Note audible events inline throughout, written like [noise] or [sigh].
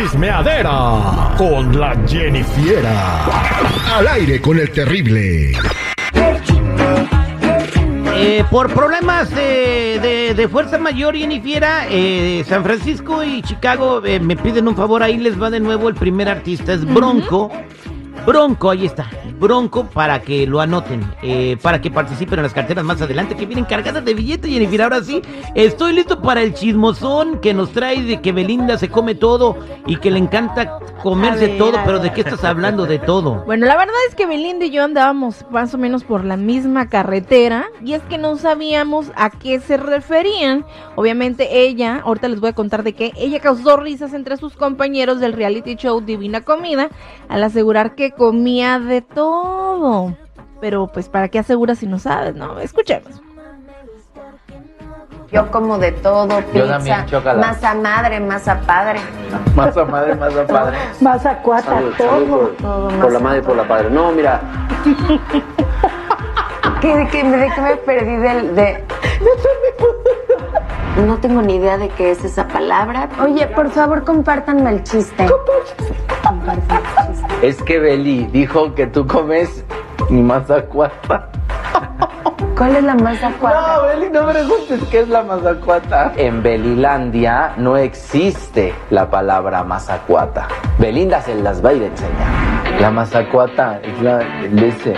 Chismeadera con la Jennifiera. Al aire con el terrible. Eh, por problemas de, de- de fuerza mayor y inifiera, eh, San Francisco y Chicago eh, me piden un favor, ahí les va de nuevo el primer artista, es Bronco. Bronco, ahí está, Bronco para que lo anoten, eh, para que participen en las carteras más adelante, que vienen cargadas de billetes, Jennifer. Ahora sí, estoy listo para el chismosón que nos trae de que Belinda se come todo y que le encanta comerse ver, todo, pero. ¿de qué estás hablando de todo? [laughs] Bueno, la verdad es que Belinda y yo andábamos más o menos por la misma carretera y es que no sabíamos a qué se referían. Obviamente ella, ahorita les voy a contar de qué, ella causó risas entre sus compañeros del reality show Divina Comida al asegurar que comía de todo. Pero pues para qué aseguras si no sabes, ¿no? Escuchemos. Yo como de todo, Yo también, pizza, masa madre, masa padre. [laughs] Masa madre, masa padre. Masa cuata, Salud, todo. salud por, todo, por masa la madre y por la padre. No, mira, [laughs] ¿Qué, de, qué, ¿De qué me perdí del de.? No tengo ni idea de qué es esa palabra. Oye, por favor, compártanme el chiste. Compártanme el chiste. Es que Beli dijo que tú comes mi mazacuata. [laughs] ¿Cuál es la masa No? Beli, no me preguntes qué es la mazacuata. En Belilandia no existe la palabra mazacuata. Belinda se las va a ir a enseñar. La mazacuata es la el ese.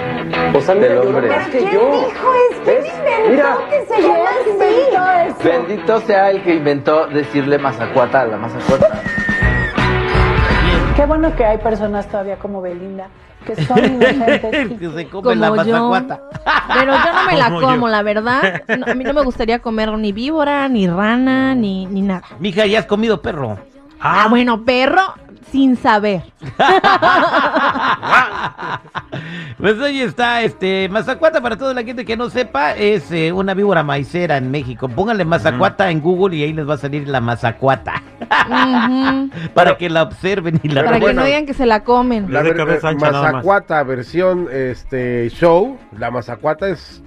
O sea, del hombre. ¿Quién inventó Mira. que se llama así? Bendito sea el que inventó decirle mazacuata a la mazacuata. Qué bueno que hay personas todavía como Belinda que son [laughs] inocentes. que se come la Como yo. mazacuata. Pero yo no me la Como yo. la verdad. No, a mí no me gustaría comer ni víbora, ni rana, ni, ni nada. Mija, ya has comido perro. Ah, bueno, perro sin saber. [laughs] Pues ahí está, este, mazacuata para toda la gente que no sepa, es eh, una víbora maicera en México. Pónganle mazacuata en Google y ahí les va a salir la mazacuata. Para que la observen y la Para que bueno. no digan que se la comen. La ver- cabeza eh, ancha nada más. mazacuata versión este show, la mazacuata es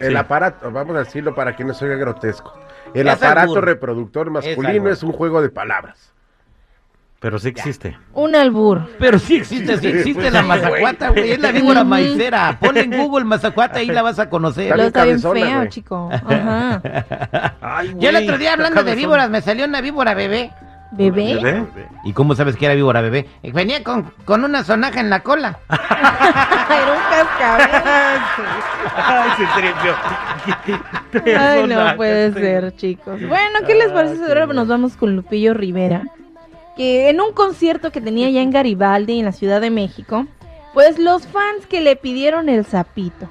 el Sí. aparato, vamos a decirlo para que no se oiga grotesco. El Es aparato albur. reproductor masculino albur. es un juego de palabras. Pero sí existe. Un albur. Pero sí existe, sí existe Pues la sí, mazacuata, güey, es la víbora Ujú. maicera. Ponle en Google mazacuata y la vas a conocer. Está Lo bien está bien cabezona, feo, güey. chico. Ajá. Ay, Yo el otro día hablando de víboras, me salió una víbora bebé. ¿Bebé? ¿Bebé? ¿Y cómo sabes que era víbora bebé? Venía con, con una sonaja en la cola. [laughs] Era un cascabel. Ay, se tripió. Ay, no puede ser, chicos. Bueno, ¿qué les parece si ahora nos vamos con Lupillo Rivera? Que en un concierto que tenía ya en Garibaldi, en la Ciudad de México, pues los fans que le pidieron el sapito,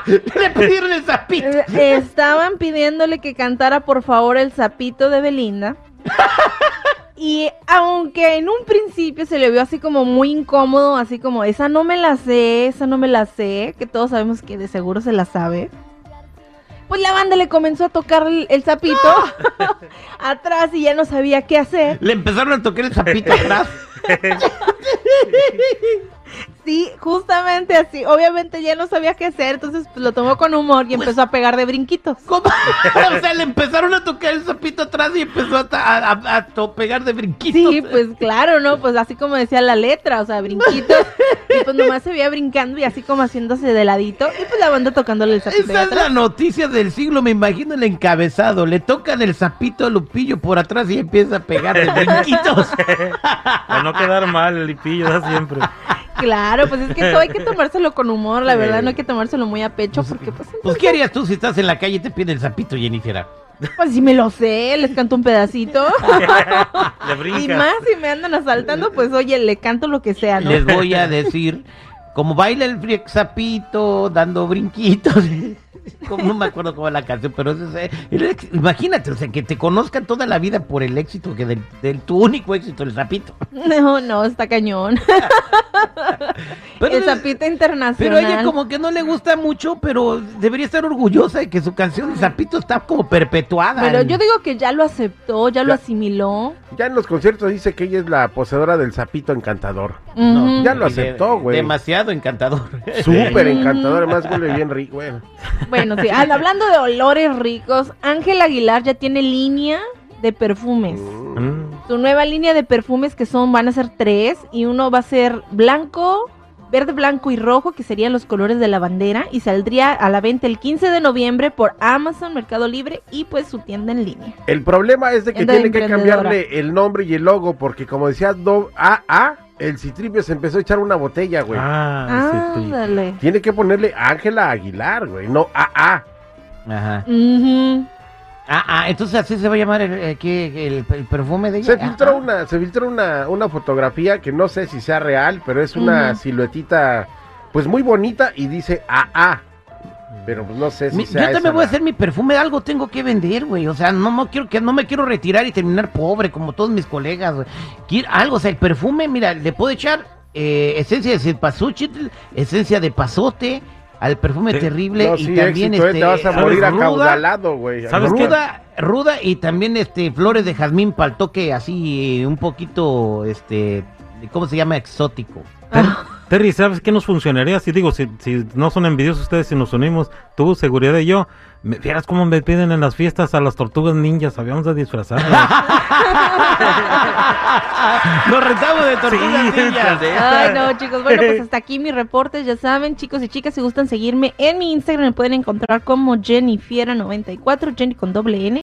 [laughs] Le pidieron el zapito. eh, estaban pidiéndole que cantara por favor el sapito de Belinda. [laughs] Y aunque en un principio se le vio así como muy incómodo, así como esa no me la sé, esa no me la sé, que todos sabemos que de seguro se la sabe. Pues la banda le comenzó a tocar el, el sapito [laughs] atrás y ya no sabía qué hacer. Le empezaron a tocar el zapito atrás. [laughs] Sí, justamente así. Obviamente ya no sabía qué hacer, entonces pues, lo tomó con humor y empezó a pegar de brinquitos. ¿Cómo? [laughs] O sea, le empezaron a tocar el zapito atrás y empezó a, a- a- a to- pegar de brinquitos. Sí, pues claro, ¿no? Pues así como decía la letra, o sea, brinquitos. [laughs] Y pues nomás se veía brincando y así como haciéndose de ladito. Y pues la banda tocándole el sapito de Esa es la noticia del siglo, me imagino el encabezado. Le tocan el zapito a Lupillo por atrás y empieza a pegar de [laughs] brinquitos. Para no quedar mal, el lipillo da siempre. Claro, pues es que todo hay que tomárselo con humor, la verdad, no hay que tomárselo muy a pecho porque pues, Pues, ¿qué harías tú si estás en la calle y te pide el zapito, Jennifer? pues si me lo sé, les canto un pedacito. [laughs] Le y más si me andan asaltando, pues oye, le canto lo que sea, ¿no? Les voy a decir, como baila el zapito dando brinquitos. Como no me acuerdo cómo es la canción, pero es el ex- imagínate, o sea, que te conozcan toda la vida por el éxito, que del, del- tu único éxito, el zapito. No, no, está cañón. [laughs] Pero, el sapito pero internacional. a ella como que no le gusta mucho, pero debería estar orgullosa de que su canción de zapito está como perpetuada. Pero en- yo digo que ya lo aceptó, ya lo asimiló. Ya en los conciertos dice que ella es la poseedora del sapito encantador. Ya lo aceptó, güey. Demasiado encantador. Súper encantador, además huele bien rico. Bueno, [laughs] Bueno, sí, hablando de olores ricos, Ángel Aguilar ya tiene línea de perfumes. Mm. Su nueva línea de perfumes que son, van a ser tres, y uno va a ser blanco, verde, blanco y rojo, que serían los colores de la bandera, y saldría a la venta el 15 de noviembre por Amazon, Mercado Libre y pues su tienda en línea. El problema es de que tiene que cambiarle el nombre y el logo, porque como decía do, AA, el Citripio se empezó a echar una botella, güey. Ah. Ándale. Tiene que ponerle Ángela Aguilar, güey, no AA. Ajá. Ujú. Ah, ah, entonces así se va a llamar el, el, que- el- el perfume de ella. Se filtró Ah, una, se filtró una, una fotografía que no sé si sea real, pero es una siluetita, pues muy bonita y dice AA. Pero pues no sé si Mi- sea yo también esa voy a hacer mi perfume, algo tengo que vender, güey. O sea, no, no quiero que no me quiero retirar y terminar pobre como todos mis colegas, güey. Quiero algo, o sea, el perfume, mira, le puedo echar eh, esencia de cempasúchil, esencia de pasote, al perfume Sí. terrible No, y sí, también éxito, eh, este te vas a morir ruda, acaudalado, güey. ¿Sabes qué? ruda, ruda y también este flores de jazmín para el toque así eh, un poquito este ¿cómo se llama? exótico. Terry, ¿sabes qué nos funcionaría? Si digo, si, si no son envidiosos ustedes, si nos unimos, tú, seguridad y yo, me, fieras cómo me piden en las fiestas a las tortugas ninjas, sabíamos de disfrazarlas. [laughs] Nos retamos de tortugas Sí, ninjas. Ay, no, chicos. Bueno, pues [laughs] hasta aquí mi reporte. Ya saben, chicos y chicas, si gustan seguirme en mi Instagram, me pueden encontrar como Jennifiera94, Jenny con doble N.